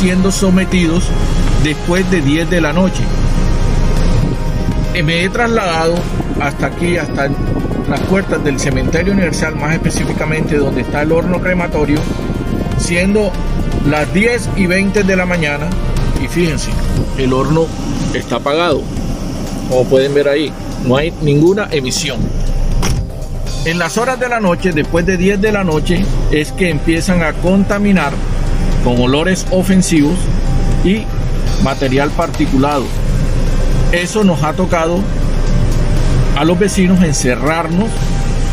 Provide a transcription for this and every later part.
siendo sometidos después de 10 de la noche. Me he trasladado hasta aquí, hasta las puertas del cementerio universal, más específicamente donde está el horno crematorio, siendo las 10 y 20 de la mañana. Y fíjense, el horno está apagado. Como pueden ver ahí, no hay ninguna emisión. En las horas de la noche, después de 10 de la noche, es que empiezan a contaminar con olores ofensivos y material particulado. Eso nos ha tocado a los vecinos encerrarnos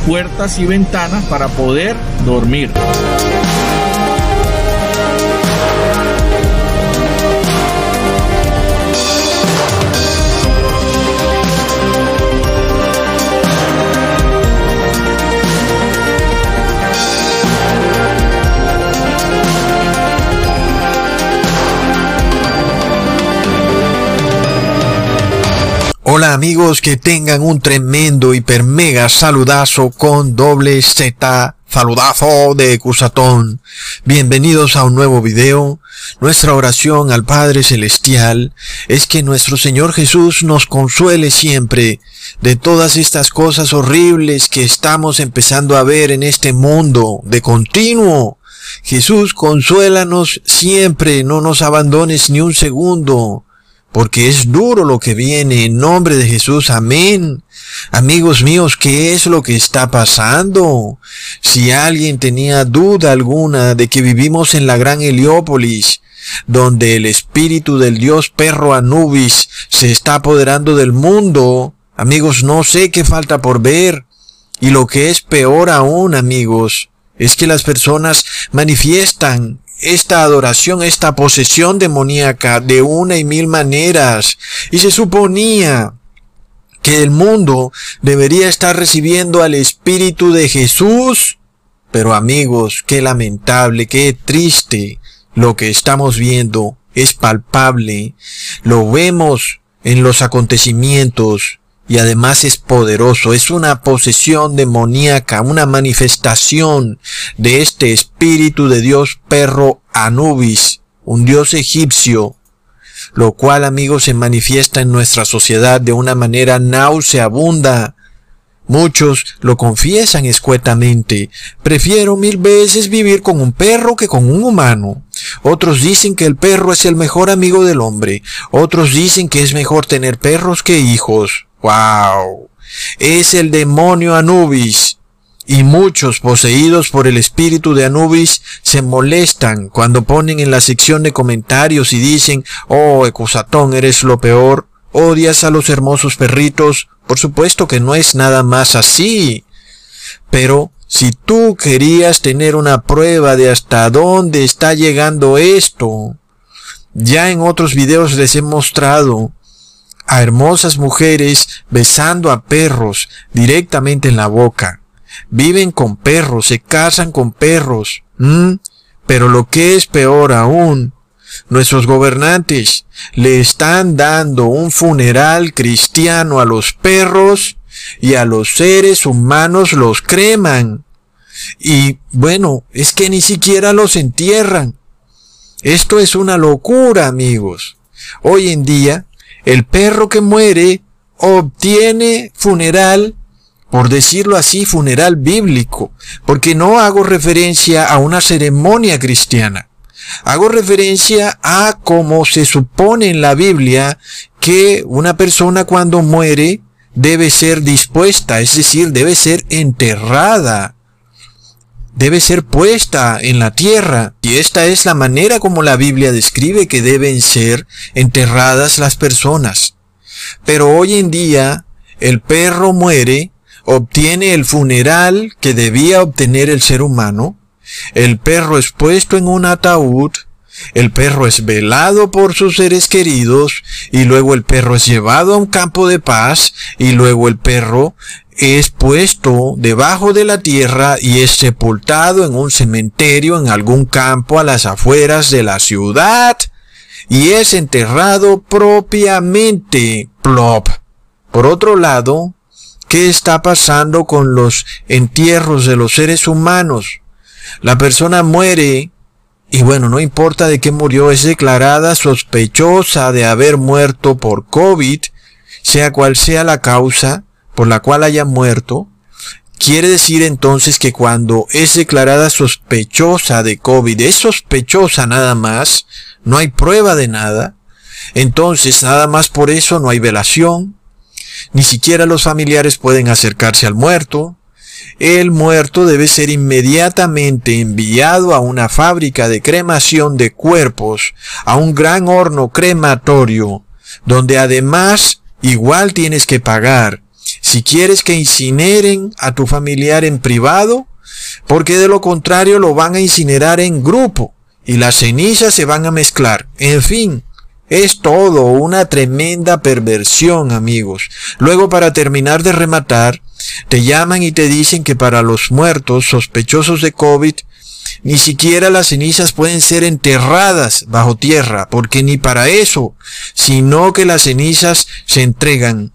puertas y ventanas para poder dormir. Hola amigos, que tengan un tremendo hiper mega saludazo con doble Z, saludazo de Cusatón. Bienvenidos a un nuevo video. Nuestra oración al Padre Celestial es que nuestro Señor Jesús nos consuele siempre de todas estas cosas horribles que estamos empezando a ver en este mundo de continuo. Jesús, consuélanos siempre, no nos abandones ni un segundo porque es duro lo que viene en nombre de Jesús. Amén. Amigos míos, ¿qué es lo que está pasando? Si alguien tenía duda alguna de que vivimos en la gran Heliópolis, donde el espíritu del dios perro Anubis se está apoderando del mundo, amigos, no sé qué falta por ver. Y lo que es peor aún, amigos, es que las personas manifiestan esta adoración, esta posesión demoníaca de una y mil maneras. Y se suponía que el mundo debería estar recibiendo al Espíritu de Jesús. Pero amigos, qué lamentable, qué triste lo que estamos viendo. Es palpable. Lo vemos en los acontecimientos y además es poderoso, es una posesión demoníaca, una manifestación de este espíritu de Dios perro Anubis, un dios egipcio, lo cual amigos se manifiesta en nuestra sociedad de una manera nauseabunda. Muchos lo confiesan escuetamente. Prefiero mil veces vivir con un perro que con un humano. Otros dicen que el perro es el mejor amigo del hombre. Otros dicen que es mejor tener perros que hijos. ¡Wow! Es el demonio Anubis. Y muchos poseídos por el espíritu de Anubis se molestan cuando ponen en la sección de comentarios y dicen, oh, Ecusatón, eres lo peor, odias a los hermosos perritos. Por supuesto que no es nada más así. Pero si tú querías tener una prueba de hasta dónde está llegando esto, ya en otros videos les he mostrado a hermosas mujeres besando a perros directamente en la boca. Viven con perros, se casan con perros. Pero lo que es peor aún, nuestros gobernantes le están dando un funeral cristiano a los perros y a los seres humanos los creman. Y bueno, es que ni siquiera los entierran. Esto es una locura, amigos. Hoy en día el perro que muere obtiene funeral, por decirlo así, funeral bíblico, porque no hago referencia a una ceremonia cristiana. Hago referencia a cómo se supone en la Biblia que una persona cuando muere debe ser dispuesta, es decir, debe ser enterrada debe ser puesta en la tierra. Y esta es la manera como la Biblia describe que deben ser enterradas las personas. Pero hoy en día, el perro muere, obtiene el funeral que debía obtener el ser humano, el perro es puesto en un ataúd, el perro es velado por sus seres queridos y luego el perro es llevado a un campo de paz y luego el perro es puesto debajo de la tierra y es sepultado en un cementerio en algún campo a las afueras de la ciudad y es enterrado propiamente. Plop. Por otro lado, ¿qué está pasando con los entierros de los seres humanos? La persona muere y bueno, no importa de qué murió, es declarada sospechosa de haber muerto por COVID, sea cual sea la causa por la cual haya muerto, quiere decir entonces que cuando es declarada sospechosa de COVID, es sospechosa nada más, no hay prueba de nada, entonces nada más por eso no hay velación, ni siquiera los familiares pueden acercarse al muerto, el muerto debe ser inmediatamente enviado a una fábrica de cremación de cuerpos, a un gran horno crematorio, donde además igual tienes que pagar si quieres que incineren a tu familiar en privado, porque de lo contrario lo van a incinerar en grupo y las cenizas se van a mezclar. En fin, es todo una tremenda perversión, amigos. Luego, para terminar de rematar, te llaman y te dicen que para los muertos sospechosos de COVID, ni siquiera las cenizas pueden ser enterradas bajo tierra, porque ni para eso, sino que las cenizas se entregan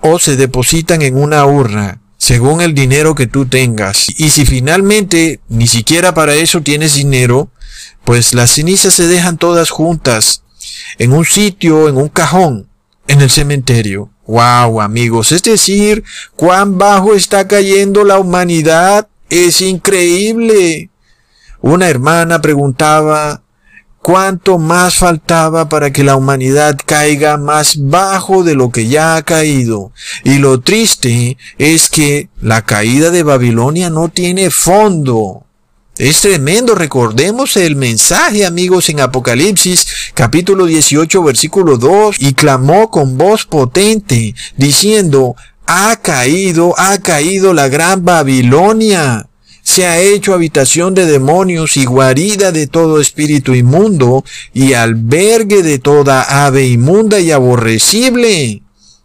o se depositan en una urna, según el dinero que tú tengas. Y si finalmente ni siquiera para eso tienes dinero, pues las cenizas se dejan todas juntas en un sitio, en un cajón, en el cementerio. Wow, amigos, es decir, cuán bajo está cayendo la humanidad. Es increíble. Una hermana preguntaba cuánto más faltaba para que la humanidad caiga más bajo de lo que ya ha caído. Y lo triste es que la caída de Babilonia no tiene fondo. Es tremendo, recordemos el mensaje amigos en Apocalipsis capítulo 18 versículo 2 y clamó con voz potente diciendo, ha caído, ha caído la gran Babilonia. Se ha hecho habitación de demonios y guarida de todo espíritu inmundo y albergue de toda ave inmunda y aborrecible.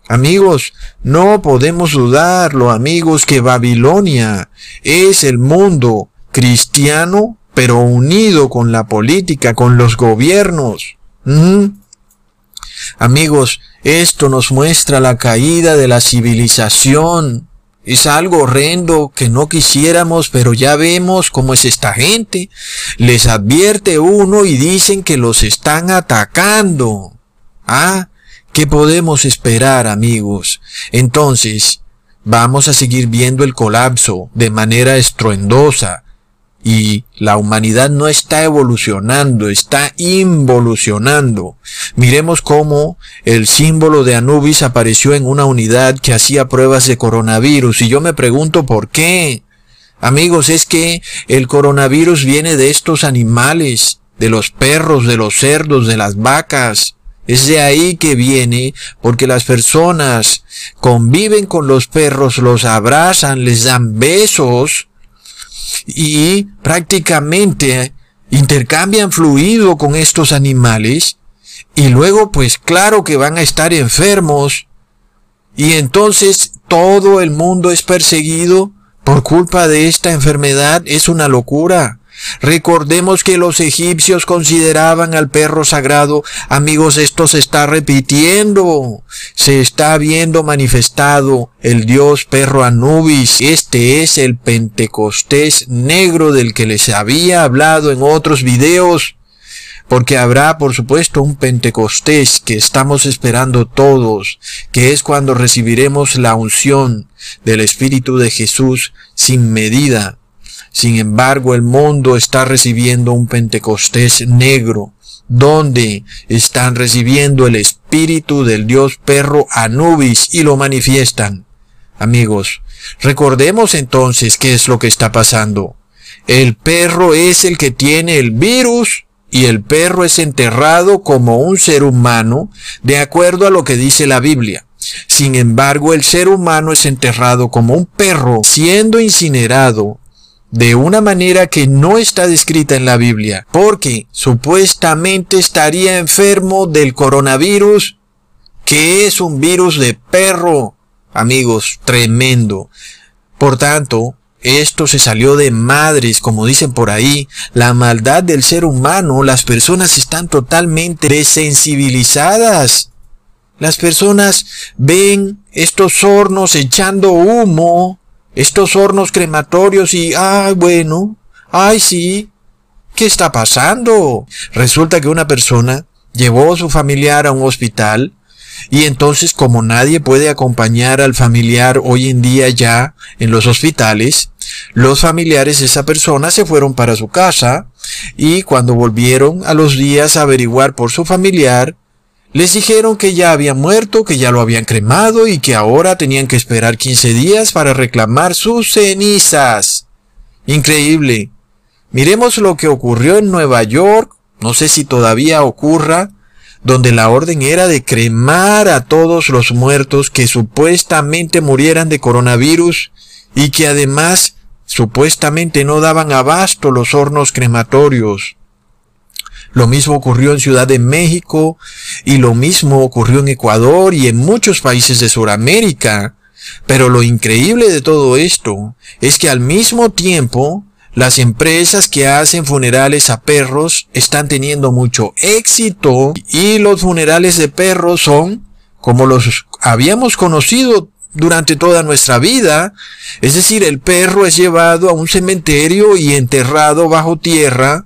Amigos, no podemos dudarlo, amigos, que Babilonia es el mundo cristiano, pero unido con la política, con los gobiernos. Amigos, esto nos muestra la caída de la civilización. Es algo horrendo que no quisiéramos, pero ya vemos cómo es esta gente. Les advierte uno y dicen que los están atacando. Ah, ¿qué podemos esperar, amigos? Entonces, vamos a seguir viendo el colapso de manera estruendosa, y la humanidad no está evolucionando, está involucionando. Miremos cómo el símbolo de Anubis apareció en una unidad que hacía pruebas de coronavirus y yo me pregunto por qué. Amigos, es que el coronavirus viene de estos animales, de los perros, de los cerdos, de las vacas. Es de ahí que viene, porque las personas conviven con los perros, los abrazan, les dan besos, y prácticamente intercambian fluido con estos animales y luego pues claro que van a estar enfermos y entonces todo el mundo es perseguido por culpa de esta enfermedad es una locura. Recordemos que los egipcios consideraban al perro sagrado. Amigos, esto se está repitiendo. Se está viendo manifestado el dios perro Anubis. Este es el Pentecostés negro del que les había hablado en otros videos. Porque habrá, por supuesto, un Pentecostés que estamos esperando todos, que es cuando recibiremos la unción del Espíritu de Jesús sin medida sin embargo, el mundo está recibiendo un Pentecostés negro, donde están recibiendo el espíritu del dios perro Anubis y lo manifiestan. Amigos, recordemos entonces qué es lo que está pasando. El perro es el que tiene el virus y el perro es enterrado como un ser humano de acuerdo a lo que dice la Biblia. Sin embargo, el ser humano es enterrado como un perro siendo incinerado de una manera que no está descrita en la Biblia, porque supuestamente estaría enfermo del coronavirus, que es un virus de perro. Amigos, tremendo. Por tanto, esto se salió de madres, como dicen por ahí. La maldad del ser humano, las personas están totalmente desensibilizadas. Las personas ven estos hornos echando humo estos hornos crematorios y, ay, bueno, ay, sí, ¿Qué está pasando? Resulta que una persona llevó a su familiar a un hospital y entonces como nadie puede acompañar al familiar hoy en día ya en los hospitales, los familiares de esa persona se fueron para su casa y cuando volvieron a los días a averiguar por su familiar, les dijeron que ya había muerto, que ya lo habían cremado y que ahora tenían que esperar 15 días para reclamar sus cenizas. Increíble. Miremos lo que ocurrió en Nueva York, no sé si todavía ocurra, donde la orden era de cremar a todos los muertos que supuestamente murieran de coronavirus y que además supuestamente no daban abasto los hornos crematorios. Lo mismo ocurrió en Ciudad de México y lo mismo ocurrió en Ecuador y en muchos países de Sudamérica. Pero lo increíble de todo esto es que al mismo tiempo las empresas que hacen funerales a perros están teniendo mucho éxito y los funerales de perros son como los habíamos conocido durante toda nuestra vida. Es decir, el perro es llevado a un cementerio y enterrado bajo tierra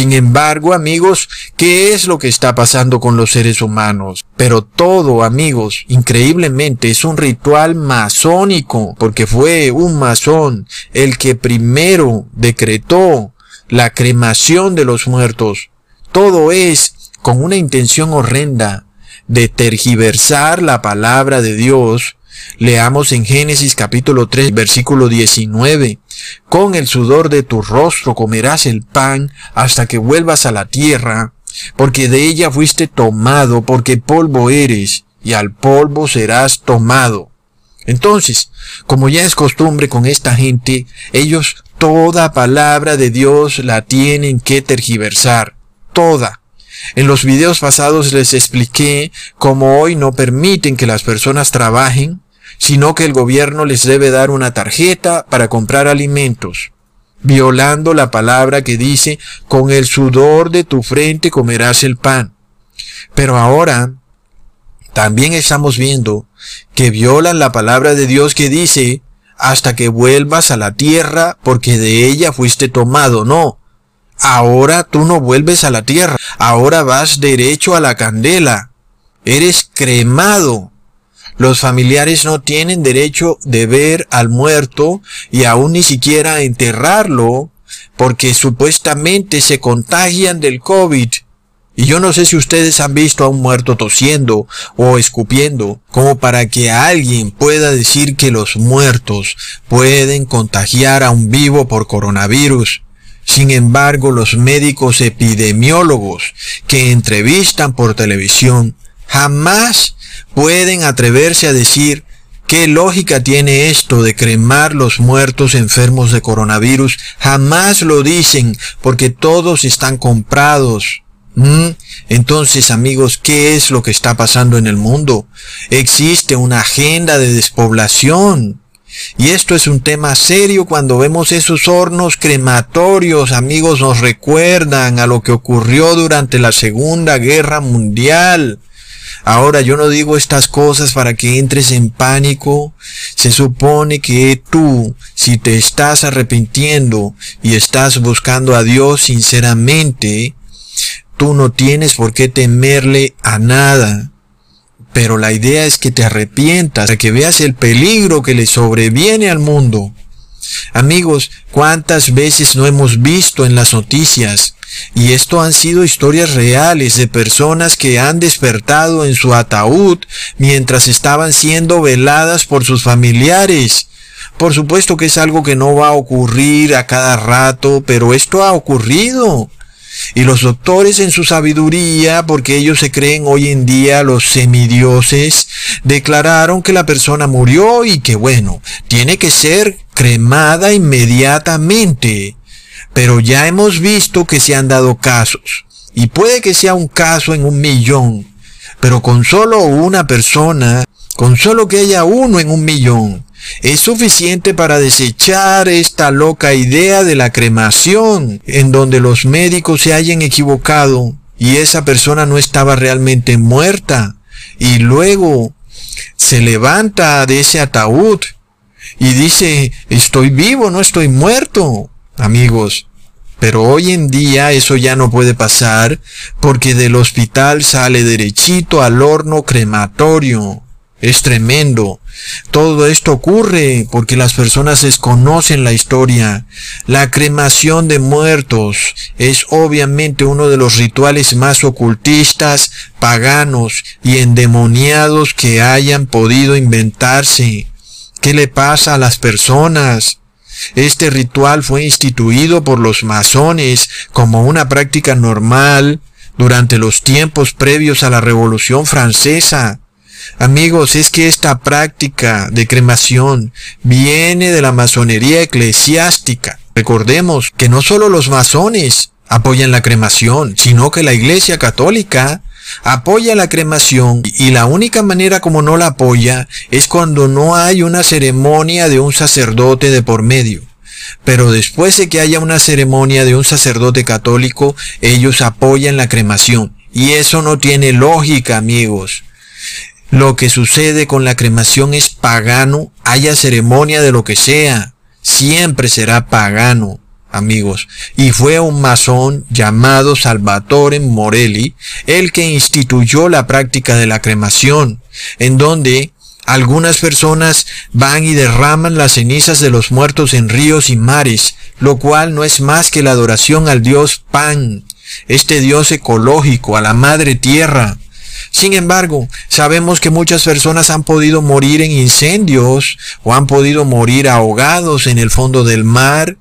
sin embargo, amigos, ¿qué es lo que está pasando con los seres humanos? Pero todo, amigos, increíblemente es un ritual masónico, porque fue un masón el que primero decretó la cremación de los muertos. Todo es con una intención horrenda de tergiversar la palabra de Dios Leamos en Génesis capítulo 3 versículo 19. Con el sudor de tu rostro comerás el pan hasta que vuelvas a la tierra, porque de ella fuiste tomado, porque polvo eres, y al polvo serás tomado. Entonces, como ya es costumbre con esta gente, ellos toda palabra de Dios la tienen que tergiversar. Toda. En los videos pasados les expliqué cómo hoy no permiten que las personas trabajen, sino que el gobierno les debe dar una tarjeta para comprar alimentos, violando la palabra que dice, con el sudor de tu frente comerás el pan. Pero ahora, también estamos viendo que violan la palabra de Dios que dice, hasta que vuelvas a la tierra, porque de ella fuiste tomado. No, ahora tú no vuelves a la tierra, ahora vas derecho a la candela. Eres cremado los familiares no tienen derecho de ver al muerto y aún ni siquiera enterrarlo porque supuestamente se contagian del COVID. Y yo no sé si ustedes han visto a un muerto tosiendo o escupiendo, como para que alguien pueda decir que los muertos pueden contagiar a un vivo por coronavirus. Sin embargo, los médicos epidemiólogos que entrevistan por televisión jamás pueden atreverse a decir qué lógica tiene esto de cremar los muertos enfermos de coronavirus. Jamás lo dicen porque todos están comprados. ¿Mm? Entonces, amigos, ¿qué es lo que está pasando en el mundo? Existe una agenda de despoblación. Y esto es un tema serio cuando vemos esos hornos crematorios, amigos, nos recuerdan a lo que ocurrió durante la Segunda Guerra Mundial. Ahora yo no digo estas cosas para que entres en pánico. Se supone que tú, si te estás arrepintiendo y estás buscando a Dios sinceramente, tú no tienes por qué temerle a nada. Pero la idea es que te arrepientas, para que veas el peligro que le sobreviene al mundo. Amigos, ¿cuántas veces no hemos visto en las noticias y esto han sido historias reales de personas que han despertado en su ataúd mientras estaban siendo veladas por sus familiares. Por supuesto que es algo que no va a ocurrir a cada rato, pero esto ha ocurrido. Y los doctores en su sabiduría, porque ellos se creen hoy en día los semidioses, declararon que la persona murió y que bueno, tiene que ser cremada inmediatamente. Pero ya hemos visto que se han dado casos. Y puede que sea un caso en un millón. Pero con solo una persona, con solo que haya uno en un millón, es suficiente para desechar esta loca idea de la cremación, en donde los médicos se hayan equivocado y esa persona no estaba realmente muerta. Y luego se levanta de ese ataúd y dice, estoy vivo, no estoy muerto. Amigos, Pero hoy en día eso ya no puede pasar porque del hospital sale derechito al horno crematorio. Es tremendo. Todo esto ocurre porque las personas desconocen la historia. La cremación de muertos es obviamente uno de los rituales más ocultistas, paganos y endemoniados que hayan podido inventarse. ¿Qué le pasa a las personas? Este ritual fue instituido por los masones como una práctica normal durante los tiempos previos a la Revolución Francesa. Amigos, es que esta práctica de cremación viene de la masonería eclesiástica. Recordemos que no solo los masones apoyan la cremación, sino que la Iglesia Católica apoya la cremación y la única manera como no la apoya es cuando no hay una ceremonia de un sacerdote de por medio. Pero después de que haya una ceremonia de un sacerdote católico, ellos apoyan la cremación. Y eso no tiene lógica, amigos. Lo que sucede con la cremación es pagano, haya ceremonia de lo que sea, siempre será pagano, amigos. Y fue un masón llamado Salvatore Morelli el que instituyó la práctica de la cremación, en donde algunas personas van y derraman las cenizas de los muertos en ríos y mares, lo cual no es más que la adoración al dios Pan, este dios ecológico, a la madre tierra, sin embargo, sabemos que muchas personas han podido morir en incendios o han podido morir ahogados en el fondo del mar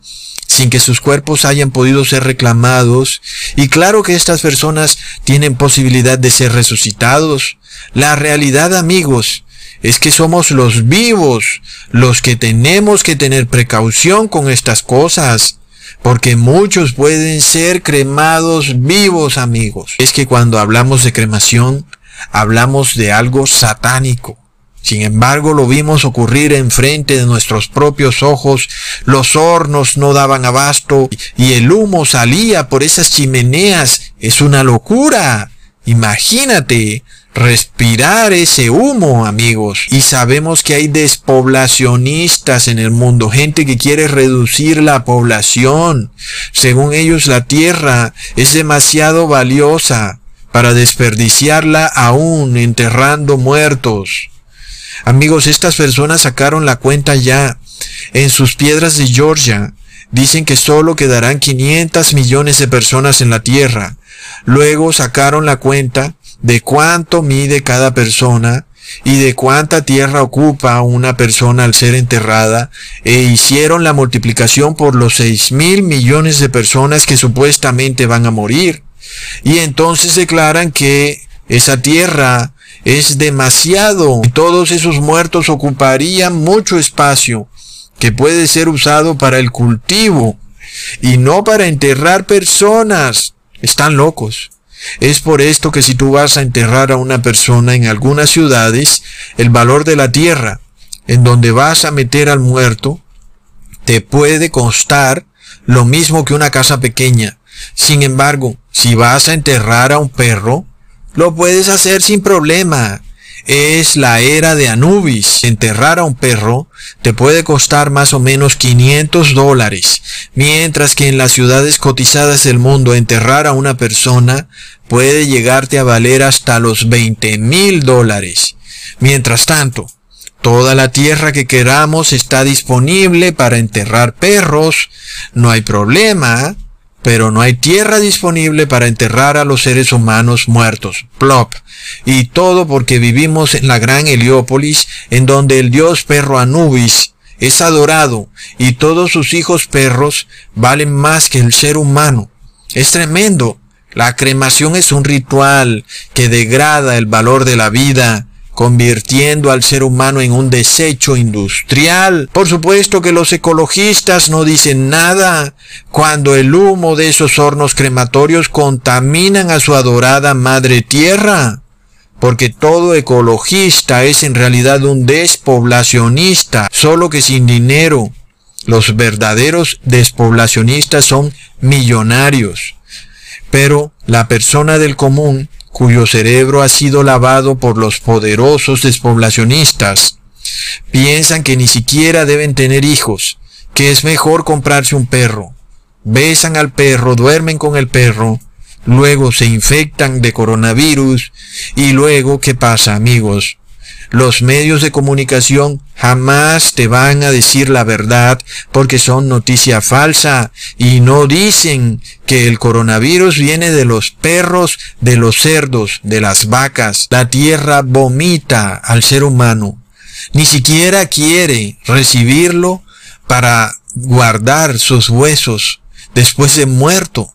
sin que sus cuerpos hayan podido ser reclamados. Y claro que estas personas tienen posibilidad de ser resucitados. La realidad, amigos, es que somos los vivos los que tenemos que tener precaución con estas cosas. Porque muchos pueden ser cremados vivos, amigos. Es que cuando hablamos de cremación, hablamos de algo satánico. Sin embargo, lo vimos ocurrir enfrente de nuestros propios ojos, los hornos no daban abasto y el humo salía por esas chimeneas. Es una locura. Imagínate respirar ese humo, amigos. Y sabemos que hay despoblacionistas en el mundo, gente que quiere reducir la población. Según ellos, la tierra es demasiado valiosa para desperdiciarla aún enterrando muertos. Amigos, estas personas sacaron la cuenta ya. En sus piedras de Georgia dicen que solo quedarán 500 millones de personas en la Tierra. Luego sacaron la cuenta de cuánto mide cada persona y de cuánta tierra ocupa una persona al ser enterrada e hicieron la multiplicación por los 6 mil millones de personas que supuestamente van a morir. Y entonces declaran que esa tierra es demasiado. Todos esos muertos ocuparían mucho espacio que puede ser usado para el cultivo y no para enterrar personas. Están locos. Es por esto que si tú vas a enterrar a una persona en algunas ciudades, el valor de la tierra en donde vas a meter al muerto te puede costar lo mismo que una casa pequeña. Sin embargo, si vas a enterrar a un perro, lo puedes hacer sin problema. Es la era de Anubis. Enterrar a un perro te puede costar más o menos 500 dólares, mientras que en las ciudades cotizadas del mundo enterrar a una persona puede llegarte a valer hasta los 20 mil dólares. Mientras tanto, Toda la tierra que queramos está disponible para enterrar perros. No hay problema pero no hay tierra disponible para enterrar a los seres humanos muertos. Plop. Y todo porque vivimos en la gran Heliópolis, en donde el dios perro Anubis es adorado y todos sus hijos perros valen más que el ser humano. Es tremendo. La cremación es un ritual que degrada el valor de la vida convirtiendo al ser humano en un desecho industrial. Por supuesto que los ecologistas no dicen nada cuando el humo de esos hornos crematorios contaminan a su adorada madre tierra. Porque todo ecologista es en realidad un despoblacionista, solo que sin dinero. Los verdaderos despoblacionistas son millonarios. Pero la persona del común cuyo cerebro ha sido lavado por los poderosos despoblacionistas, piensan que ni siquiera deben tener hijos, que es mejor comprarse un perro. besan al perro, duermen con el perro, luego se infectan de coronavirus y luego, ¿qué pasa amigos? Los medios de comunicación jamás te van a decir la verdad porque son noticia falsa y no dicen que el coronavirus viene de los perros, de los cerdos, de las vacas. La tierra vomita al ser humano. Ni siquiera quiere recibirlo para guardar sus huesos después de muerto.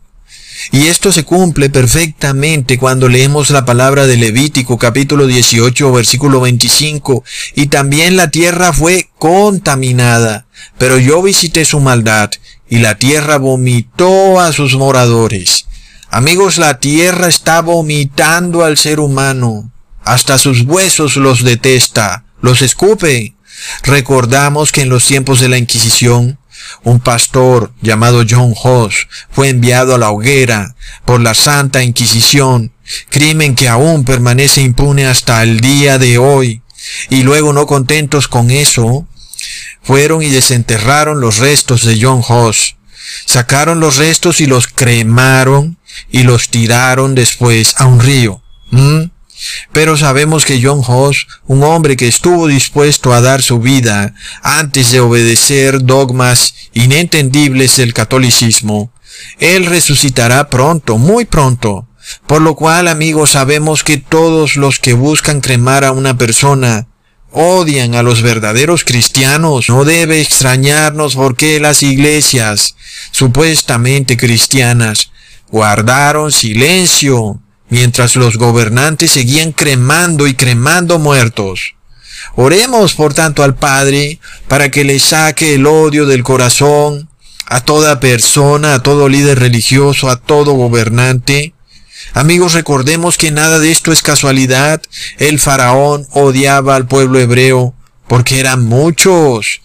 Y esto se cumple perfectamente cuando leemos la palabra de Levítico capítulo 18 versículo 25. Y también la tierra fue contaminada, pero yo visité su maldad y la tierra vomitó a sus moradores. Amigos, la tierra está vomitando al ser humano. Hasta sus huesos los detesta, los escupe. Recordamos que en los tiempos de la Inquisición, un pastor llamado John Hoss fue enviado a la hoguera por la Santa Inquisición, crimen que aún permanece impune hasta el día de hoy. Y luego no contentos con eso, fueron y desenterraron los restos de John Hoss. Sacaron los restos y los cremaron y los tiraron después a un río. ¿Mm? Pero sabemos que John Hoss, un hombre que estuvo dispuesto a dar su vida antes de obedecer dogmas inentendibles del catolicismo, él resucitará pronto, muy pronto. Por lo cual, amigos, sabemos que todos los que buscan cremar a una persona odian a los verdaderos cristianos. No debe extrañarnos porque las iglesias, supuestamente cristianas, guardaron silencio mientras los gobernantes seguían cremando y cremando muertos. Oremos, por tanto, al Padre para que le saque el odio del corazón a toda persona, a todo líder religioso, a todo gobernante. Amigos, recordemos que nada de esto es casualidad. El faraón odiaba al pueblo hebreo porque eran muchos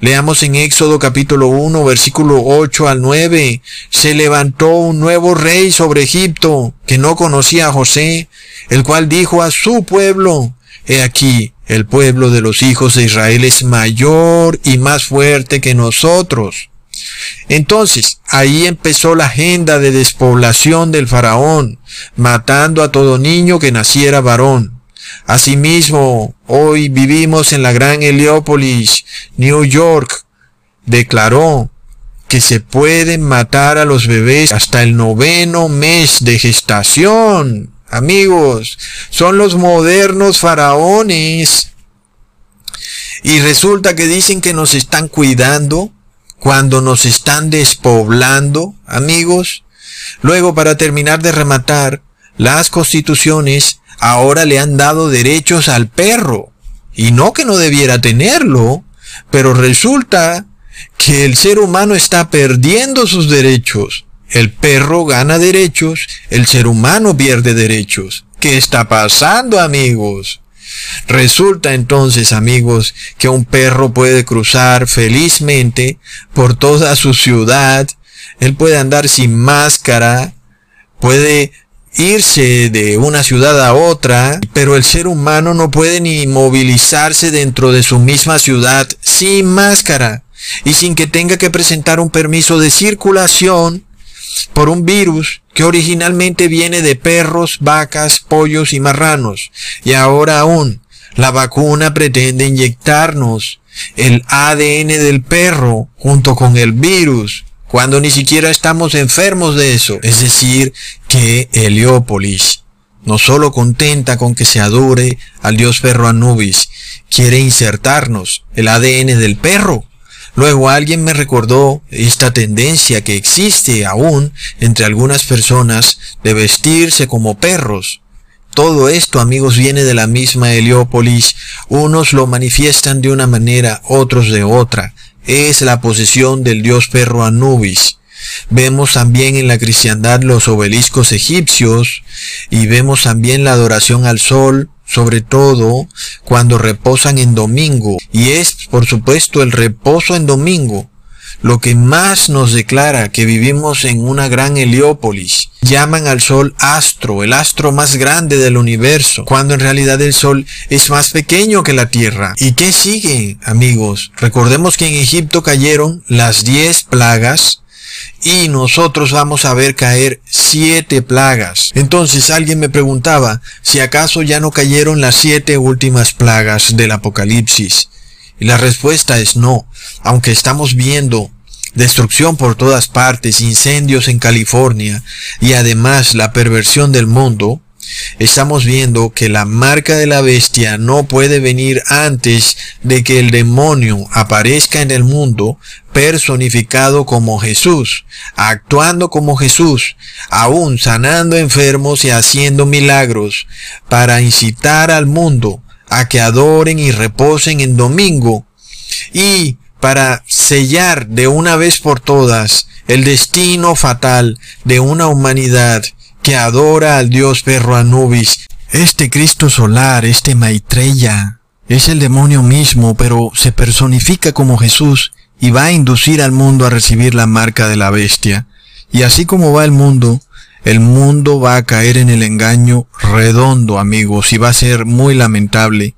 Leamos en Éxodo capítulo 1, versículo 8 al 9. Se levantó un nuevo rey sobre Egipto, que no conocía a José, el cual dijo a su pueblo, He aquí, el pueblo de los hijos de Israel es mayor y más fuerte que nosotros. Entonces, ahí empezó la agenda de despoblación del faraón, matando a todo niño que naciera varón. Asimismo, hoy vivimos en la gran Heliópolis, New York. Declaró que se pueden matar a los bebés hasta el noveno mes de gestación. Amigos, son los modernos faraones. Y resulta que dicen que nos están cuidando cuando nos están despoblando, amigos. Luego, para terminar de rematar, las constituciones ahora le han dado derechos al perro. Y no que no debiera tenerlo, pero resulta que el ser humano está perdiendo sus derechos. El perro gana derechos, el ser humano pierde derechos. ¿Qué está pasando, amigos? Resulta entonces, amigos, que un perro puede cruzar felizmente por toda su ciudad, él puede andar sin máscara, puede irse de una ciudad a otra, pero el ser humano no puede ni movilizarse dentro de su misma ciudad sin máscara y sin que tenga que presentar un permiso de circulación por un virus que originalmente viene de perros, vacas, pollos y marranos. Y ahora aún, la vacuna pretende inyectarnos el ADN del perro junto con el virus cuando ni siquiera estamos enfermos de eso. Es decir, que Heliópolis no solo contenta con que se adore al dios perro Anubis, quiere insertarnos el ADN del perro. Luego alguien me recordó esta tendencia que existe aún entre algunas personas de vestirse como perros. Todo esto, amigos, viene de la misma Heliópolis. Unos lo manifiestan de una manera, otros de otra es la posesión del dios perro Anubis. Vemos también en la cristiandad los obeliscos egipcios y vemos también la adoración al sol, sobre todo cuando reposan en domingo. Y es, por supuesto, el reposo en domingo lo que más nos declara que vivimos en una gran Heliópolis. Llaman al Sol astro, el astro más grande del universo, cuando en realidad el Sol es más pequeño que la Tierra. ¿Y qué sigue, amigos? Recordemos que en Egipto cayeron las diez plagas y nosotros vamos a ver caer siete plagas. Entonces alguien me preguntaba si acaso ya no cayeron las siete últimas plagas del Apocalipsis. Y la respuesta es no, aunque estamos viendo destrucción por todas partes, incendios en California y además la perversión del mundo, estamos viendo que la marca de la bestia no puede venir antes de que el demonio aparezca en el mundo personificado como Jesús, actuando como Jesús, aún sanando enfermos y haciendo milagros, para incitar al mundo a que adoren y reposen en domingo y para sellar de una vez por todas el destino fatal de una humanidad que adora al dios perro Anubis. Este Cristo solar, este Maitreya, es el demonio mismo, pero se personifica como Jesús y va a inducir al mundo a recibir la marca de la bestia. Y así como va el mundo, el mundo va a caer en el engaño redondo, amigos, y va a ser muy lamentable.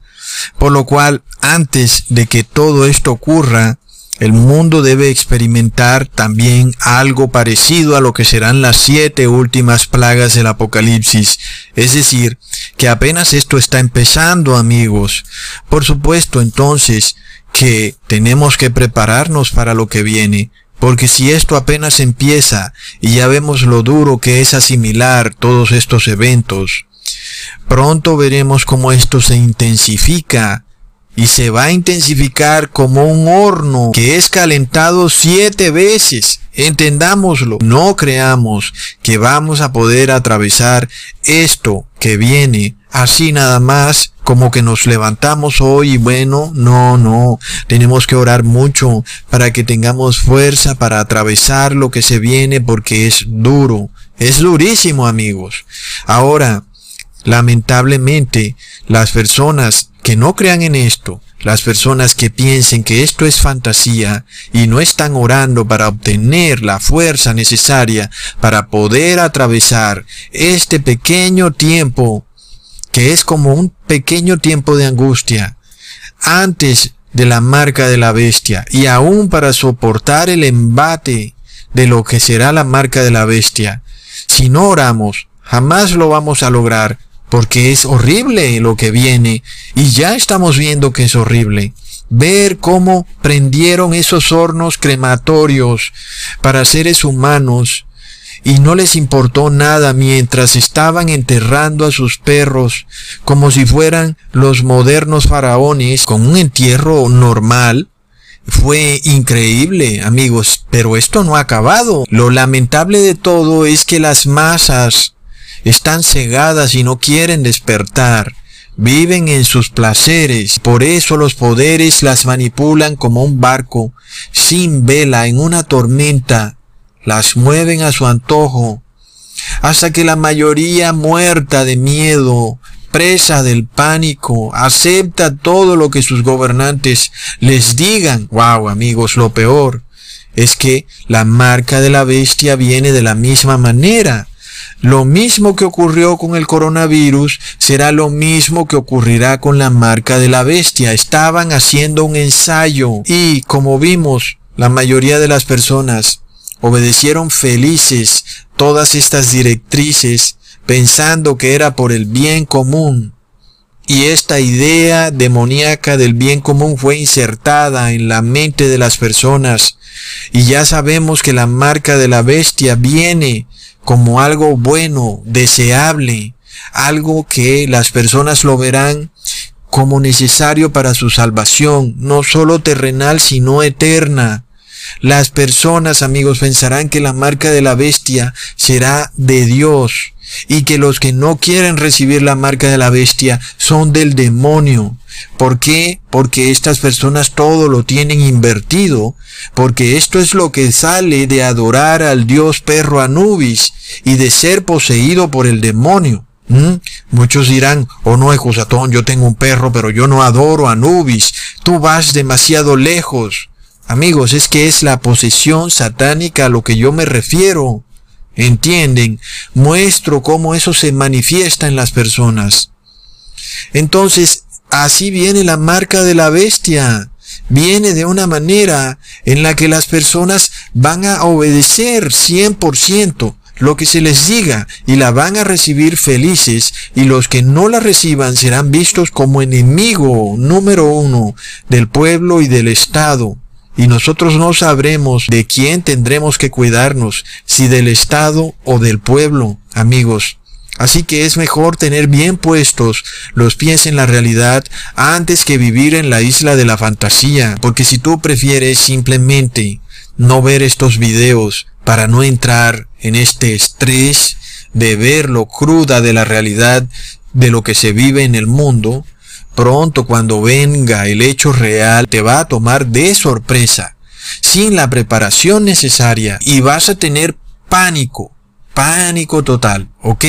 Por lo cual, antes de que todo esto ocurra, el mundo debe experimentar también algo parecido a lo que serán las siete últimas plagas del Apocalipsis. Es decir, que apenas esto está empezando, amigos. Por supuesto, entonces, que tenemos que prepararnos para lo que viene. Porque si esto apenas empieza y ya vemos lo duro que es asimilar todos estos eventos, pronto veremos cómo esto se intensifica y se va a intensificar como un horno que es calentado siete veces. Entendámoslo, no creamos que vamos a poder atravesar esto que viene así nada más como que nos levantamos hoy y bueno, no, no, tenemos que orar mucho para que tengamos fuerza para atravesar lo que se viene porque es duro, es durísimo amigos. Ahora, lamentablemente, las personas que no crean en esto, las personas que piensen que esto es fantasía y no están orando para obtener la fuerza necesaria para poder atravesar este pequeño tiempo, que es como un pequeño tiempo de angustia, antes de la marca de la bestia y aún para soportar el embate de lo que será la marca de la bestia. Si no oramos, jamás lo vamos a lograr porque es horrible lo que viene y ya estamos viendo que es horrible. Ver cómo prendieron esos hornos crematorios para seres humanos y no les importó nada mientras estaban enterrando a sus perros como si fueran los modernos faraones con un entierro normal. Fue increíble, amigos, pero esto no ha acabado. Lo lamentable de todo es que las masas están cegadas y no quieren despertar. Viven en sus placeres, por eso los poderes las manipulan como un barco, sin vela, en una tormenta, las mueven a su antojo, hasta que la mayoría muerta de miedo, presa del pánico, acepta todo lo que sus gobernantes les digan. Wow, amigos, lo peor es que la marca de la bestia viene de la misma manera. Lo mismo que ocurrió con el coronavirus será lo mismo que ocurrirá con la marca de la bestia. Estaban haciendo un ensayo y, como vimos, la mayoría de las personas obedecieron felices todas estas directrices pensando que era por el bien común. Y esta idea demoníaca del bien común fue insertada en la mente de las personas. Y ya sabemos que la marca de la bestia viene como algo bueno, deseable, algo que las personas lo verán como necesario para su salvación, no solo terrenal, sino eterna. Las personas, amigos, pensarán que la marca de la bestia será de Dios y que los que no quieren recibir la marca de la bestia son del demonio. ¿Por qué? Porque estas personas todo lo tienen invertido, porque esto es lo que sale de adorar al dios perro Anubis y de ser poseído por el demonio. ¿Mm? Muchos dirán, oh no, Ejusatón, yo tengo un perro, pero yo no adoro a Anubis, tú vas demasiado lejos. Amigos, es que es la posesión satánica a lo que yo me refiero. ¿Entienden? Muestro cómo eso se manifiesta en las personas. Entonces, así viene la marca de la bestia. Viene de una manera en la que las personas van a obedecer 100% lo que se les diga y la van a recibir felices y los que no la reciban serán vistos como enemigo número uno del pueblo y del Estado. Y nosotros no sabremos de quién tendremos que cuidarnos, si del Estado o del pueblo, amigos. Así que es mejor tener bien puestos los pies en la realidad antes que vivir en la isla de la fantasía, porque si tú prefieres simplemente no ver estos videos para no entrar en este estrés de ver lo cruda de la realidad de lo que se vive en el mundo, pronto cuando venga el hecho real te va a tomar de sorpresa, sin la preparación necesaria y vas a tener pánico, pánico total, ¿ok?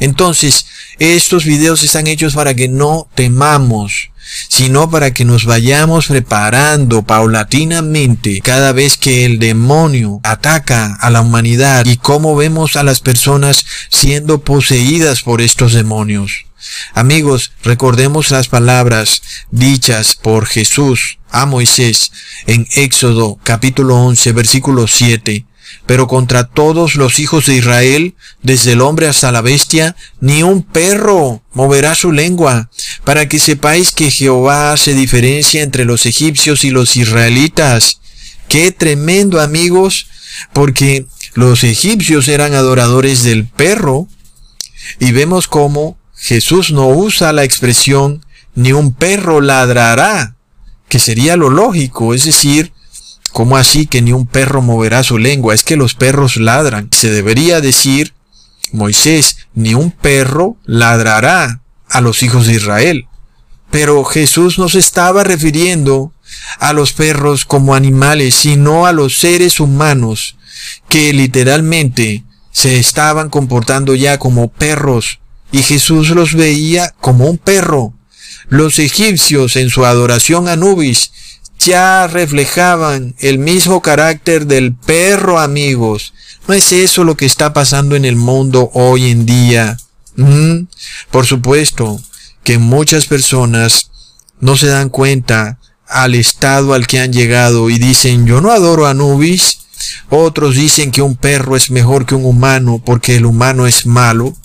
Entonces, estos videos están hechos para que no temamos, sino para que nos vayamos preparando paulatinamente cada vez que el demonio ataca a la humanidad y cómo vemos a las personas siendo poseídas por estos demonios. Amigos, recordemos las palabras dichas por Jesús a Moisés en Éxodo capítulo 11 versículo 7 pero contra todos los hijos de Israel, desde el hombre hasta la bestia, ni un perro moverá su lengua, para que sepáis que Jehová se diferencia entre los egipcios y los israelitas. Qué tremendo amigos, porque los egipcios eran adoradores del perro, y vemos cómo Jesús no usa la expresión ni un perro ladrará, que sería lo lógico, es decir, ¿Cómo así que ni un perro moverá su lengua? Es que los perros ladran. Se debería decir, Moisés, ni un perro ladrará a los hijos de Israel. Pero Jesús no se estaba refiriendo a los perros como animales, sino a los seres humanos que literalmente se estaban comportando ya como perros y Jesús los veía como un perro. Los egipcios en su adoración a Nubis ya reflejaban el mismo carácter del perro, amigos. ¿No es eso lo que está pasando en el mundo hoy en día? ¿Mm? Por supuesto que muchas personas no se dan cuenta al estado al que han llegado y dicen yo no adoro a Anubis. Otros dicen que un perro es mejor que un humano porque el humano es malo.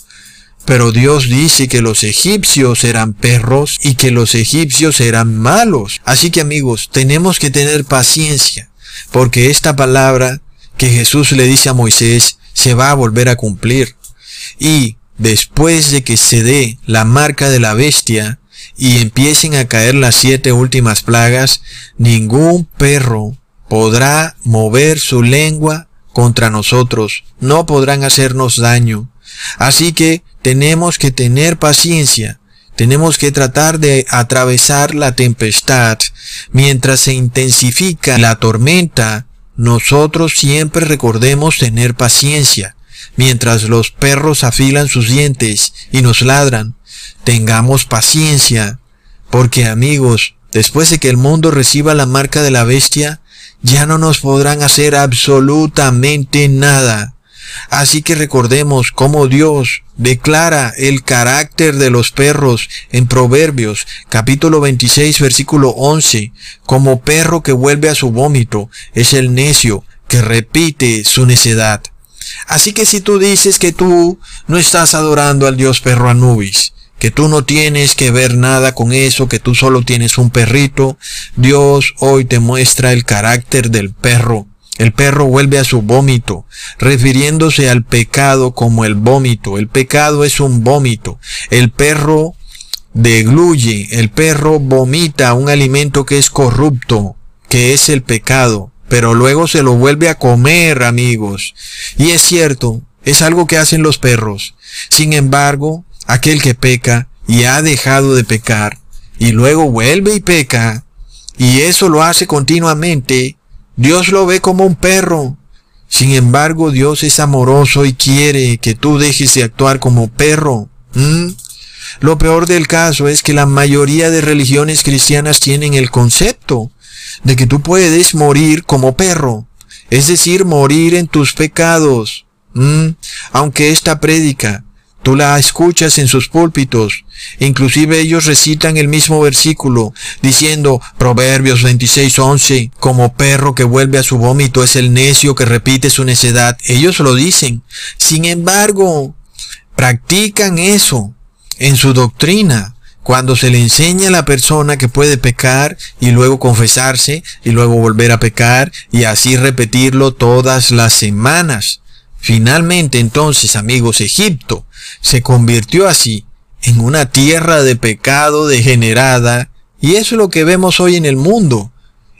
Pero Dios dice que los egipcios eran perros y que los egipcios eran malos. Así que amigos, tenemos que tener paciencia, porque esta palabra que Jesús le dice a Moisés se va a volver a cumplir. Y después de que se dé la marca de la bestia y empiecen a caer las siete últimas plagas, ningún perro podrá mover su lengua contra nosotros, no podrán hacernos daño. Así que tenemos que tener paciencia, tenemos que tratar de atravesar la tempestad. Mientras se intensifica la tormenta, nosotros siempre recordemos tener paciencia. Mientras los perros afilan sus dientes y nos ladran, tengamos paciencia. Porque amigos, después de que el mundo reciba la marca de la bestia, ya no nos podrán hacer absolutamente nada. Así que recordemos cómo Dios declara el carácter de los perros en Proverbios capítulo 26 versículo 11. Como perro que vuelve a su vómito es el necio que repite su necedad. Así que si tú dices que tú no estás adorando al Dios perro Anubis, que tú no tienes que ver nada con eso, que tú solo tienes un perrito, Dios hoy te muestra el carácter del perro el perro vuelve a su vómito, refiriéndose al pecado como el vómito. El pecado es un vómito. El perro degluye, el perro vomita un alimento que es corrupto, que es el pecado, pero luego se lo vuelve a comer, amigos. Y es cierto, es algo que hacen los perros. Sin embargo, aquel que peca y ha dejado de pecar, y luego vuelve y peca, y eso lo hace continuamente, Dios lo ve como un perro. Sin embargo, Dios es amoroso y quiere que tú dejes de actuar como perro. ¿Mm? Lo peor del caso es que la mayoría de religiones cristianas tienen el concepto de que tú puedes morir como perro, es decir, morir en tus pecados. ¿Mm? Aunque esta prédica Tú la escuchas en sus púlpitos. Inclusive ellos recitan el mismo versículo, diciendo Proverbios 26:11, como perro que vuelve a su vómito es el necio que repite su necedad. Ellos lo dicen. Sin embargo, practican eso en su doctrina. Cuando se le enseña a la persona que puede pecar y luego confesarse y luego volver a pecar y así repetirlo todas las semanas. Finalmente entonces, amigos, Egipto se convirtió así en una tierra de pecado degenerada y eso es lo que vemos hoy en el mundo,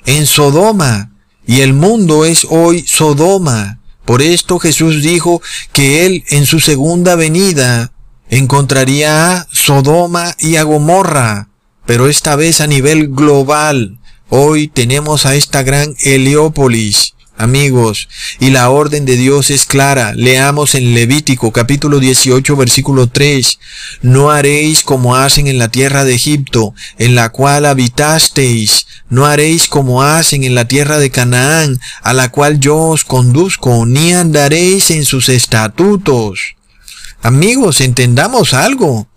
en Sodoma. Y el mundo es hoy Sodoma. Por esto Jesús dijo que Él en su segunda venida encontraría a Sodoma y a Gomorra, pero esta vez a nivel global. Hoy tenemos a esta gran Heliópolis amigos, y la orden de Dios es clara. Leamos en Levítico capítulo 18 versículo 3. No haréis como hacen en la tierra de Egipto, en la cual habitasteis. No haréis como hacen en la tierra de Canaán, a la cual yo os conduzco, ni andaréis en sus estatutos. Amigos, entendamos algo.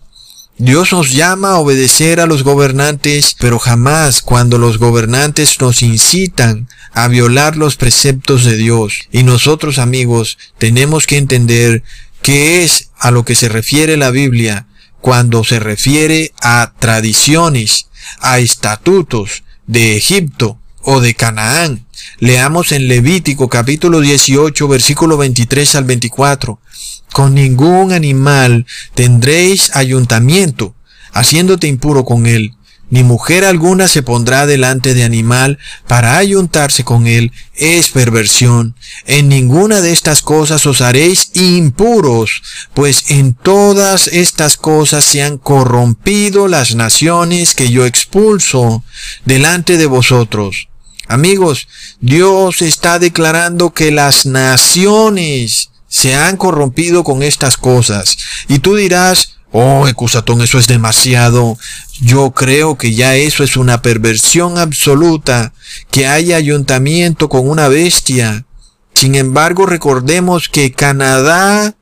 Dios nos llama a obedecer a los gobernantes, pero jamás cuando los gobernantes nos incitan a violar los preceptos de Dios. Y nosotros amigos tenemos que entender qué es a lo que se refiere la Biblia cuando se refiere a tradiciones, a estatutos de Egipto o de Canaán. Leamos en Levítico capítulo 18 versículo 23 al 24. Con ningún animal tendréis ayuntamiento, haciéndote impuro con él. Ni mujer alguna se pondrá delante de animal para ayuntarse con él. Es perversión. En ninguna de estas cosas os haréis impuros, pues en todas estas cosas se han corrompido las naciones que yo expulso delante de vosotros. Amigos, Dios está declarando que las naciones se han corrompido con estas cosas. Y tú dirás, oh, Ecusatón, eso es demasiado. Yo creo que ya eso es una perversión absoluta, que haya ayuntamiento con una bestia. Sin embargo, recordemos que Canadá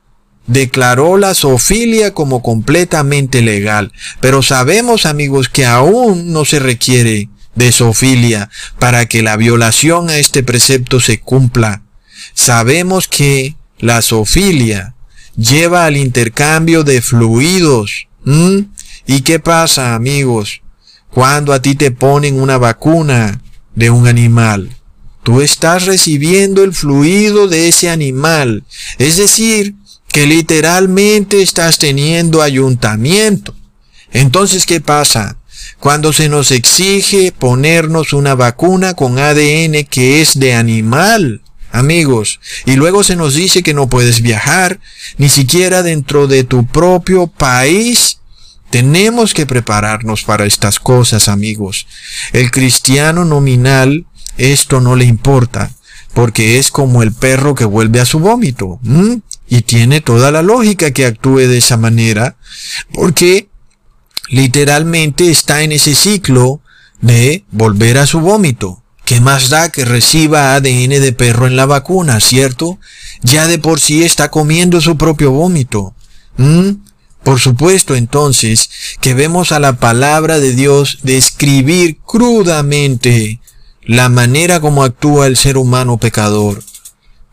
declaró la zoofilia como completamente legal. Pero sabemos, amigos, que aún no se requiere de zoofilia para que la violación a este precepto se cumpla. Sabemos que la zoofilia lleva al intercambio de fluidos. ¿Y qué pasa, amigos? Cuando a ti te ponen una vacuna de un animal, tú estás recibiendo el fluido de ese animal. Es decir, que literalmente estás teniendo ayuntamiento. Entonces, ¿qué pasa? Cuando se nos exige ponernos una vacuna con ADN que es de animal, amigos. Y luego se nos dice que no puedes viajar, ni siquiera dentro de tu propio país. Tenemos que prepararnos para estas cosas, amigos. El cristiano nominal, esto no le importa, porque es como el perro que vuelve a su vómito. Y tiene toda la lógica que actúe de esa manera, porque literalmente está en ese ciclo de volver a su vómito. ¿Qué más da que reciba ADN de perro en la vacuna, cierto? Ya de por sí está comiendo su propio vómito. Por supuesto entonces que vemos a la palabra de Dios describir crudamente la manera como actúa el ser humano pecador.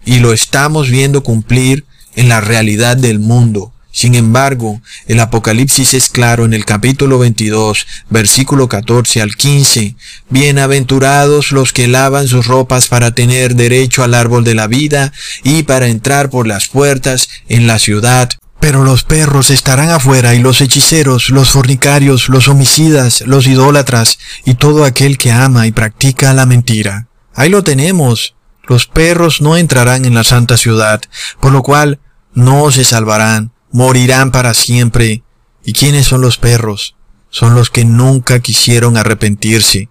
Y lo estamos viendo cumplir en la realidad del mundo. Sin embargo, el Apocalipsis es claro en el capítulo 22, versículo 14 al 15. Bienaventurados los que lavan sus ropas para tener derecho al árbol de la vida y para entrar por las puertas en la ciudad. Pero los perros estarán afuera y los hechiceros, los fornicarios, los homicidas, los idólatras y todo aquel que ama y practica la mentira. Ahí lo tenemos. Los perros no entrarán en la santa ciudad, por lo cual no se salvarán morirán para siempre. ¿Y quiénes son los perros? Son los que nunca quisieron arrepentirse.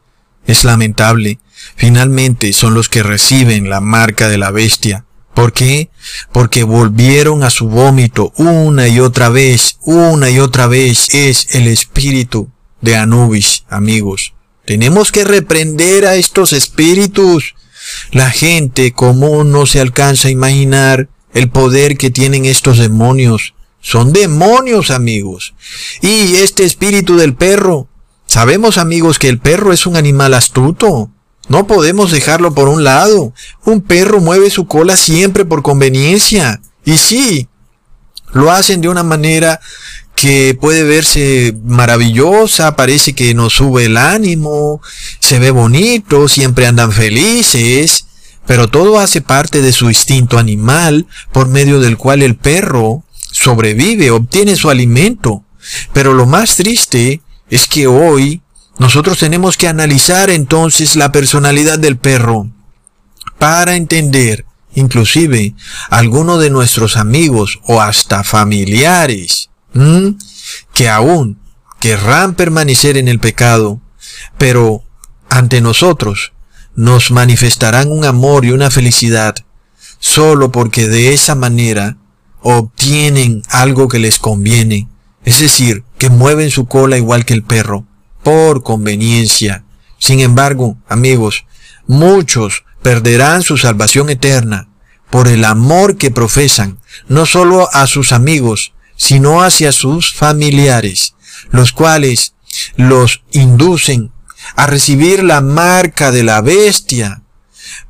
Es lamentable. Finalmente son los que reciben la marca de la bestia. ¿Por qué? Porque volvieron a su vómito una y otra vez, una y otra vez. Es el espíritu de Anubis, amigos. Tenemos que reprender a estos espíritus. La gente común no se alcanza a imaginar el poder que tienen estos demonios son demonios amigos. Y este espíritu del perro, sabemos amigos que el perro es un animal astuto. No podemos dejarlo por un lado. Un perro mueve su cola siempre por conveniencia. Y sí, lo hacen de una manera que puede verse maravillosa, parece que nos sube el ánimo, se ve bonito, siempre andan felices, pero todo hace parte de su instinto animal por medio del cual el perro sobrevive, obtiene su alimento. Pero lo más triste es que hoy nosotros tenemos que analizar entonces la personalidad del perro para entender inclusive algunos de nuestros amigos o hasta familiares que aún querrán permanecer en el pecado, pero ante nosotros nos manifestarán un amor y una felicidad solo porque de esa manera obtienen algo que les conviene, es decir, que mueven su cola igual que el perro, por conveniencia. Sin embargo, amigos, muchos perderán su salvación eterna por el amor que profesan, no solo a sus amigos, sino hacia sus familiares, los cuales los inducen a recibir la marca de la bestia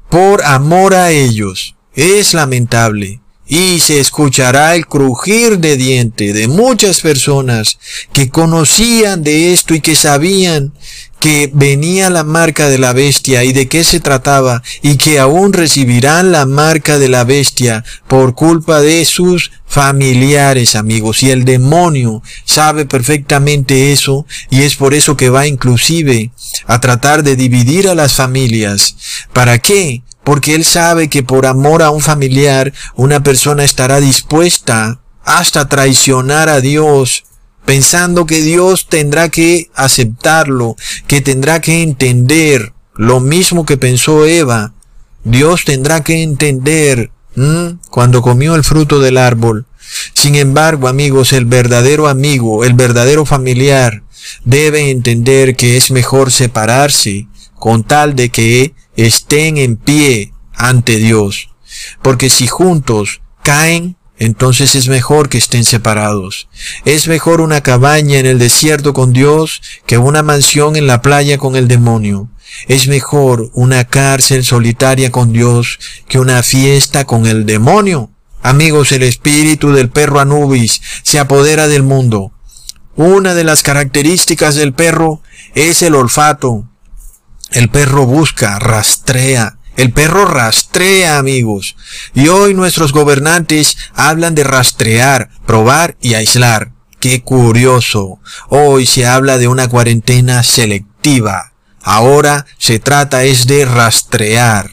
por amor a ellos. Es lamentable y se escuchará el crujir de diente de muchas personas que conocían de esto y que sabían que venía la marca de la bestia y de qué se trataba y que aún recibirán la marca de la bestia por culpa de sus familiares amigos y el demonio sabe perfectamente eso y es por eso que va inclusive a tratar de dividir a las familias. ¿Para qué? Porque él sabe que por amor a un familiar una persona estará dispuesta hasta traicionar a Dios pensando que Dios tendrá que aceptarlo, que tendrá que entender lo mismo que pensó Eva. Dios tendrá que entender cuando comió el fruto del árbol. Sin embargo, amigos, el verdadero amigo, el verdadero familiar, debe entender que es mejor separarse con tal de que estén en pie ante Dios. Porque si juntos caen, entonces es mejor que estén separados. Es mejor una cabaña en el desierto con Dios que una mansión en la playa con el demonio. Es mejor una cárcel solitaria con Dios que una fiesta con el demonio. Amigos, el espíritu del perro Anubis se apodera del mundo. Una de las características del perro es el olfato. El perro busca, rastrea, el perro rastrea, amigos. Y hoy nuestros gobernantes hablan de rastrear, probar y aislar. Qué curioso. Hoy se habla de una cuarentena selectiva. Ahora se trata es de rastrear.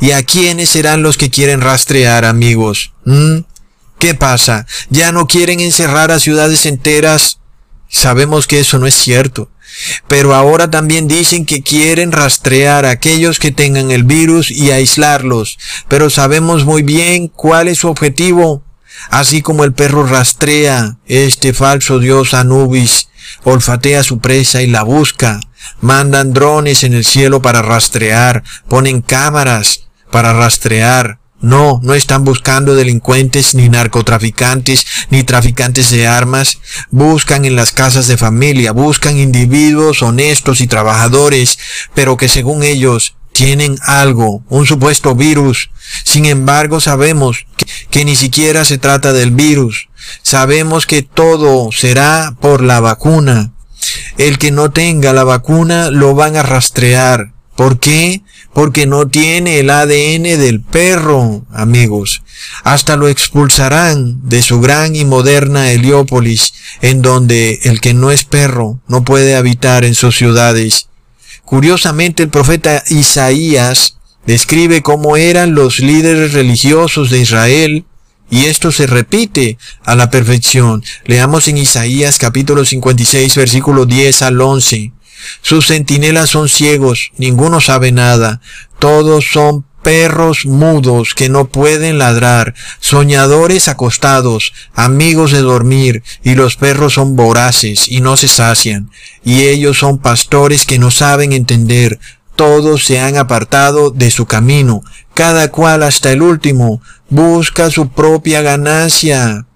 ¿Y a quiénes serán los que quieren rastrear, amigos? ¿Qué pasa? ¿Ya no quieren encerrar a ciudades enteras? Sabemos que eso no es cierto. Pero ahora también dicen que quieren rastrear a aquellos que tengan el virus y aislarlos. Pero sabemos muy bien cuál es su objetivo. Así como el perro rastrea este falso dios Anubis, olfatea su presa y la busca. Mandan drones en el cielo para rastrear, ponen cámaras para rastrear, no, no están buscando delincuentes, ni narcotraficantes, ni traficantes de armas. Buscan en las casas de familia, buscan individuos honestos y trabajadores, pero que según ellos tienen algo, un supuesto virus. Sin embargo, sabemos que, ni siquiera se trata del virus. Sabemos que todo será por la vacuna. El que no tenga la vacuna lo van a rastrear. ¿Por qué? Porque no tiene el ADN del perro, amigos. Hasta lo expulsarán de su gran y moderna Heliópolis, en donde el que no es perro no puede habitar en sus ciudades. Curiosamente el profeta Isaías describe cómo eran los líderes religiosos de Israel, y esto se repite a la perfección. Leamos en Isaías capítulo 56 versículo 10 al 11. Sus centinelas son ciegos, ninguno sabe nada, todos son perros mudos que no pueden ladrar, soñadores acostados, amigos de dormir, y los perros son voraces y no se sacian, y ellos son pastores que no saben entender, todos se han apartado de su camino, cada cual hasta el último busca su propia ganancia.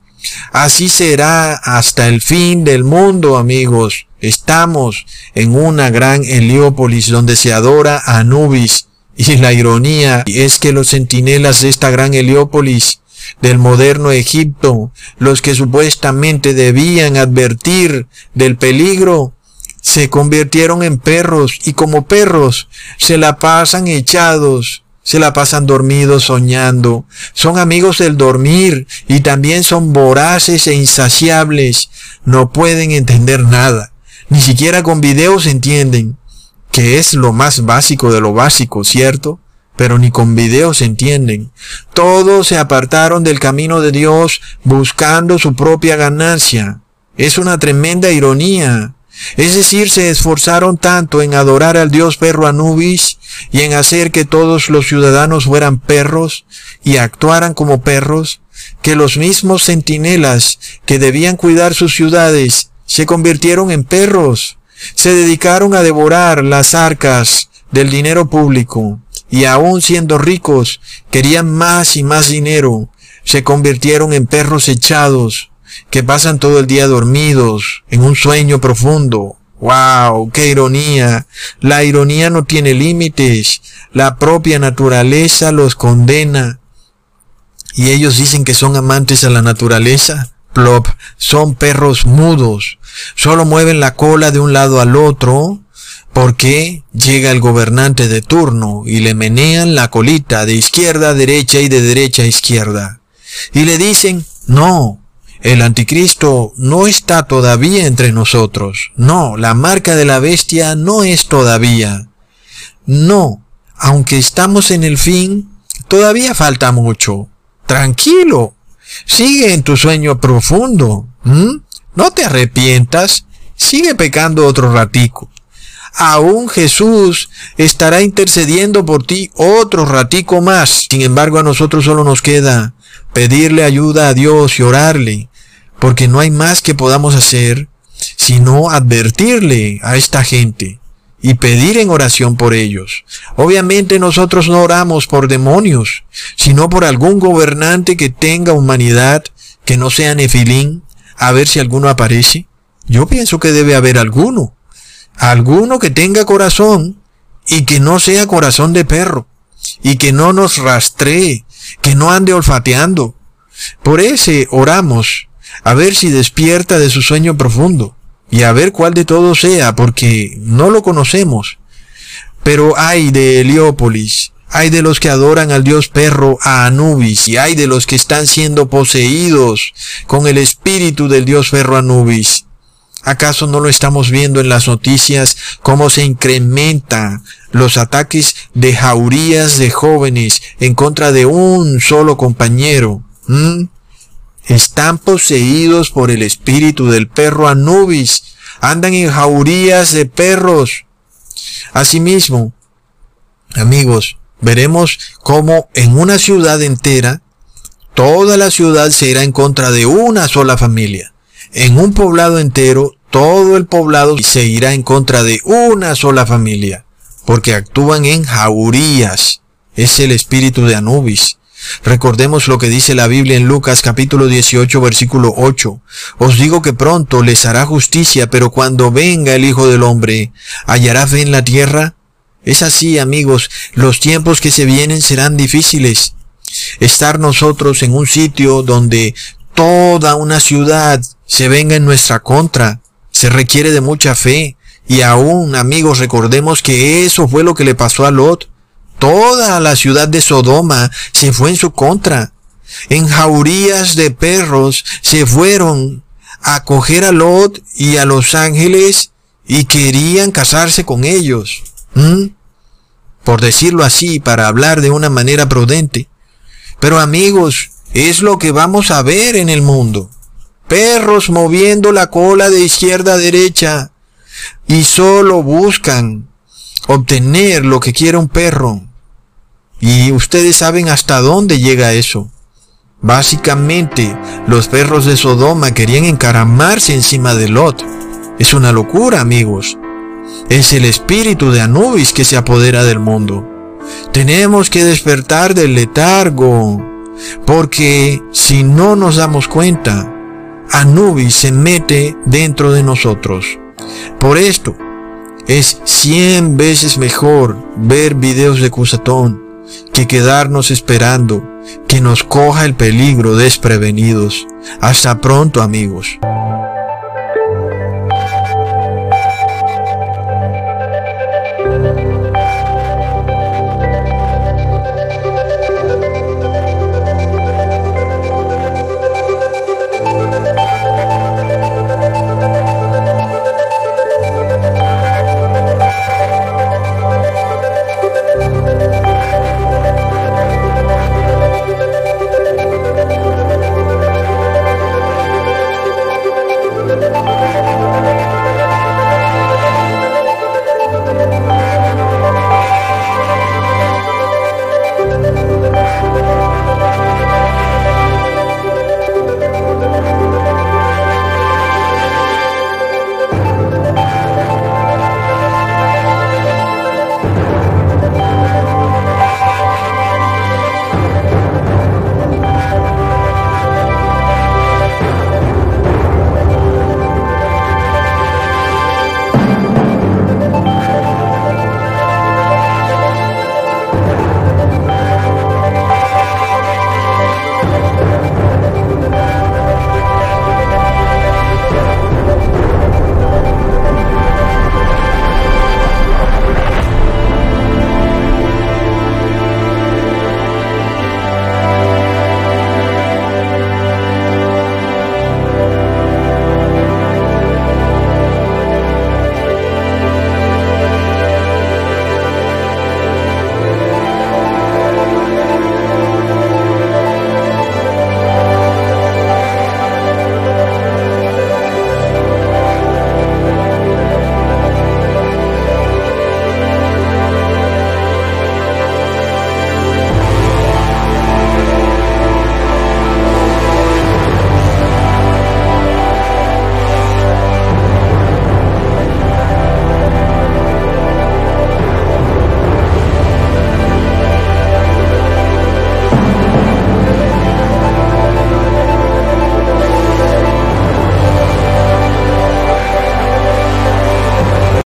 Así será hasta el fin del mundo, amigos. Estamos en una gran Heliópolis donde se adora a Anubis. Y la ironía es que los centinelas de esta gran Heliópolis del moderno Egipto, los que supuestamente debían advertir del peligro, se convirtieron en perros y como perros se la pasan echados, se la pasan dormidos soñando, son amigos del dormir y también son voraces e insaciables, no pueden entender nada, ni siquiera con videos entienden, que es lo más básico de lo básico, ¿cierto? Pero ni con videos entienden. Todos se apartaron del camino de Dios buscando su propia ganancia. Es una tremenda ironía. Es decir, se esforzaron tanto en adorar al dios perro Anubis y en hacer que todos los ciudadanos fueran perros y actuaran como perros, que los mismos centinelas que debían cuidar sus ciudades se convirtieron en perros, se dedicaron a devorar las arcas del dinero público y aún siendo ricos querían más y más dinero, se convirtieron en perros echados que pasan todo el día dormidos, en un sueño profundo. ¡Wow! ¡Qué ironía! La ironía no tiene límites. La propia naturaleza los condena. Y ellos dicen que son amantes a la naturaleza. Plop, son perros mudos. Solo mueven la cola de un lado al otro porque llega el gobernante de turno y le menean la colita de izquierda a derecha y de derecha a izquierda. Y le dicen, no, el anticristo no está todavía entre nosotros. No, la marca de la bestia no es todavía. No, aunque estamos en el fin, todavía falta mucho. Tranquilo. Sigue en tu sueño profundo. No te arrepientas. Sigue pecando otro ratico. Aún Jesús estará intercediendo por ti otro ratico más. Sin embargo, a nosotros solo nos queda pedirle ayuda a Dios y orarle porque no hay más que podamos hacer sino advertirle a esta gente y pedir en oración por ellos. Obviamente nosotros no oramos por demonios, sino por algún gobernante que tenga humanidad, que no sea nefilín, a ver si alguno aparece. Yo pienso que debe haber alguno, alguno que tenga corazón y que no sea corazón de perro, y que no nos rastree, que no ande olfateando. Por ese oramos a ver si despierta de su sueño profundo y a ver cuál de todos sea, porque no lo conocemos. Pero hay de Heliópolis, hay de los que adoran al dios perro a Anubis, y hay de los que están siendo poseídos con el espíritu del dios perro Anubis. ¿Acaso no lo estamos viendo en las noticias cómo se incrementan los ataques de jaurías de jóvenes en contra de un solo compañero? ¿Mm? están poseídos por el espíritu del perro Anubis, andan en jaurías de perros. Asimismo, amigos, veremos cómo en una ciudad entera, toda la ciudad se irá en contra de una sola familia. En un poblado entero, todo el poblado se irá en contra de una sola familia, porque actúan en jaurías. Es el espíritu de Anubis. Recordemos lo que dice la Biblia en Lucas capítulo 18 versículo 8. Os digo que pronto les hará justicia, pero cuando venga el Hijo del Hombre, ¿hallará fe en la tierra? Es así, amigos, los tiempos que se vienen serán difíciles. Estar nosotros en un sitio donde toda una ciudad se venga en nuestra contra, se requiere de mucha fe. Y aún, amigos, recordemos que eso fue lo que le pasó a Lot. Toda la ciudad de Sodoma se fue en su contra. En jaurías de perros se fueron a coger a Lot y a los ángeles y querían casarse con ellos. ¿Mm? Por decirlo así, para hablar de una manera prudente. Pero amigos, es lo que vamos a ver en el mundo. Perros moviendo la cola de izquierda a derecha y solo buscan obtener lo que quiere un perro. Y ustedes saben hasta dónde llega eso. Básicamente, los perros de Sodoma querían encaramarse encima de Lot. Es una locura, amigos. Es el espíritu de Anubis que se apodera del mundo. Tenemos que despertar del letargo. Porque si no nos damos cuenta, Anubis se mete dentro de nosotros. Por esto, es 100 veces mejor ver videos de Cusatón que quedarnos esperando que nos coja el peligro desprevenidos. Hasta pronto amigos.